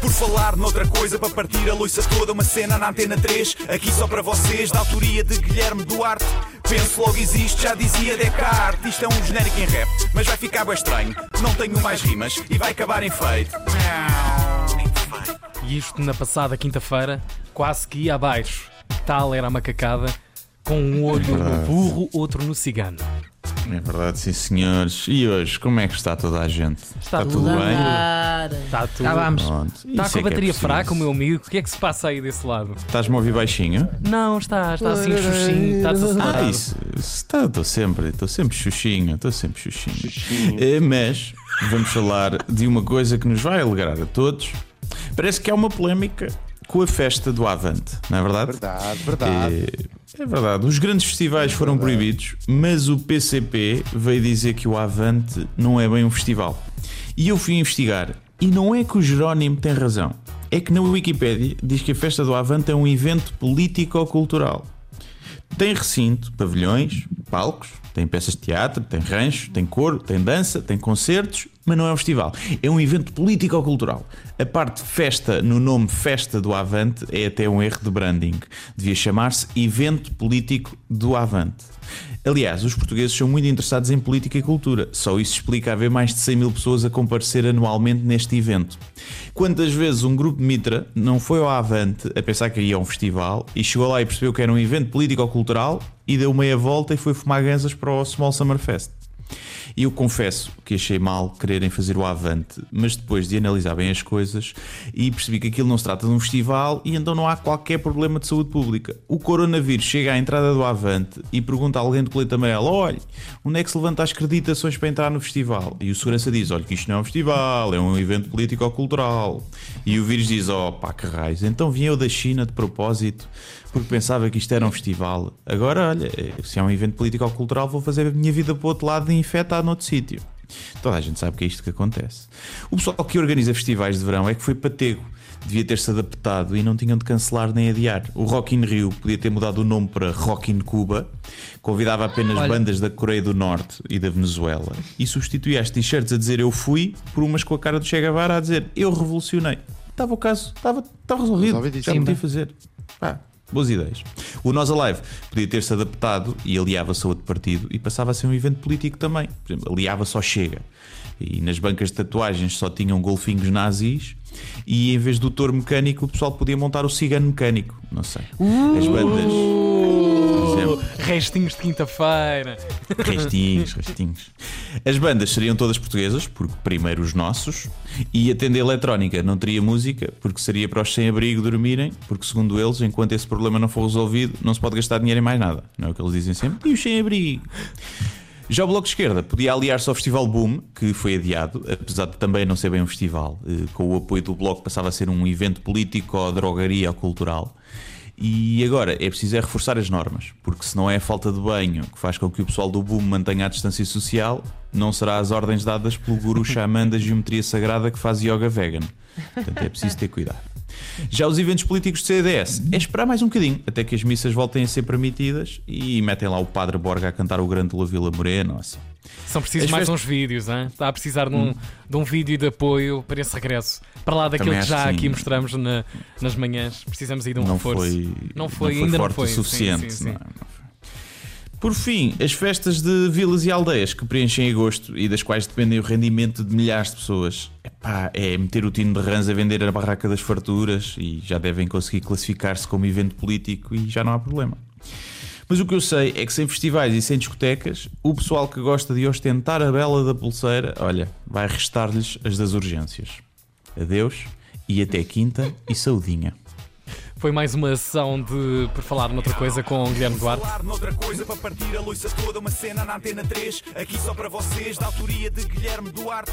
Por falar noutra coisa, para partir a loiça toda, uma cena na antena 3, aqui só para vocês, da autoria de Guilherme Duarte. Penso logo existe, já dizia Descartes. Isto é um genérico em rap, mas vai ficar bem estranho. Não tenho mais rimas e vai acabar em feito. E isto na passada quinta-feira, quase que ia abaixo. Tal era a macacada, com um olho no burro, outro no cigano. É verdade, sim senhores. E hoje, como é que está toda a gente? Está tudo tudo bem? Está tudo. Vamos. Pronto. Está Isso com a é que é bateria preciso. fraca, o meu amigo. O que é que se passa aí desse lado? Estás-me a ouvir baixinho? Não, está, está assim xuxinho, está. Ah, isso. Estou sempre, estou sempre xuxinho, estou sempre xuxinho. Eh, Mas vamos falar de uma coisa que nos vai alegrar a todos. Parece que há uma polémica com a festa do Avante, não é verdade? Verdade, verdade. É, é verdade, os grandes festivais foram proibidos, mas o PCP veio dizer que o Avante não é bem um festival. E eu fui investigar, e não é que o Jerónimo tem razão, é que na Wikipédia diz que a festa do Avante é um evento político-cultural. Tem recinto, pavilhões, palcos, tem peças de teatro, tem rancho, tem coro, tem dança, tem concertos, mas não é um festival. É um evento político-cultural. A parte festa no nome Festa do Avante é até um erro de branding. Devia chamar-se Evento Político do Avante. Aliás, os portugueses são muito interessados em política e cultura. Só isso explica haver mais de 100 mil pessoas a comparecer anualmente neste evento. Quantas vezes um grupo de Mitra não foi ao Avante a pensar que ia a um festival e chegou lá e percebeu que era um evento político-cultural e deu meia volta e foi fumar ganzas para o Small Summer Fest? E eu confesso que achei mal quererem fazer o Avante, mas depois de analisar bem as coisas e percebi que aquilo não se trata de um festival e então não há qualquer problema de saúde pública. O coronavírus chega à entrada do Avante e pergunta a alguém do colete amarelo: olha, onde é que se levanta as acreditações para entrar no festival? E o segurança diz: olha, que isto não é um festival, é um evento político ou cultural. E o vírus diz: oh, pá, que raios, então vim eu da China de propósito porque pensava que isto era um festival. Agora, olha, se é um evento político ou cultural, vou fazer a minha vida para o outro lado e infectar noutro sítio. Toda a gente sabe que é isto que acontece. O pessoal que organiza festivais de verão é que foi patego. Devia ter-se adaptado e não tinham de cancelar nem adiar. O Rock in Rio podia ter mudado o nome para Rock in Cuba, convidava apenas Olha. bandas da Coreia do Norte e da Venezuela e substituía as t-shirts a dizer eu fui por umas com a cara do Che Guevara a dizer eu revolucionei. Estava o caso, estava, estava resolvido. Já podia fazer. Pá, boas ideias. O Nós Alive podia ter-se adaptado e aliava-se a outro partido e passava a ser um evento político também. Por exemplo, aliava-se ao Chega. E nas bancas de tatuagens só tinham golfinhos nazis e em vez do touro mecânico o pessoal podia montar o cigano mecânico. Não sei. As bandas. Por exemplo, Restinhos de quinta-feira. Restinhos, restinhos. As bandas seriam todas portuguesas, porque primeiro os nossos, e a tenda eletrónica não teria música, porque seria para os sem-abrigo dormirem, porque segundo eles, enquanto esse problema não for resolvido, não se pode gastar dinheiro em mais nada. Não é o que eles dizem sempre? E os sem-abrigo? Já o Bloco de Esquerda podia aliar-se ao Festival Boom, que foi adiado, apesar de também não ser bem um festival. Eh, Com o apoio do Bloco passava a ser um evento político, ou drogaria ou cultural. E agora é preciso é reforçar as normas, porque se não é a falta de banho que faz com que o pessoal do boom mantenha a distância social, não será as ordens dadas pelo guru xamã da geometria sagrada que faz yoga vegan. Portanto, é preciso ter cuidado. Já os eventos políticos de CDS é esperar mais um bocadinho até que as missas voltem a ser permitidas e metem lá o Padre Borga a cantar o Grande La Vila Morena assim. São precisos As mais festas- uns vídeos, hein? está a precisar de um, de um vídeo de apoio para esse regresso. Para lá daquilo Também que já sim. aqui mostramos na- nas manhãs. Precisamos aí de um não reforço. foi, Não foi, ainda não forte foi. o Sim, suficiente. sim, sim. não é? Não foi. Por fim, as festas de vilas e aldeias que preenchem agosto e das quais dependem o rendimento de milhares de pessoas. Epá, é meter o Tino de Rãs a vender a barraca das farturas e já devem conseguir classificar-se como evento político e já não há problema. Mas o que eu sei é que sem festivais e sem discotecas, o pessoal que gosta de ostentar a bela da pulseira, olha, vai restar-lhes as das urgências. Adeus e até quinta e saudinha. Foi mais uma sessão de Por Falar Noutra Coisa com o Guilherme Duarte. Falar noutra coisa para partir a loiça toda, uma cena na antena 3, aqui só para vocês, da autoria de Guilherme Duarte.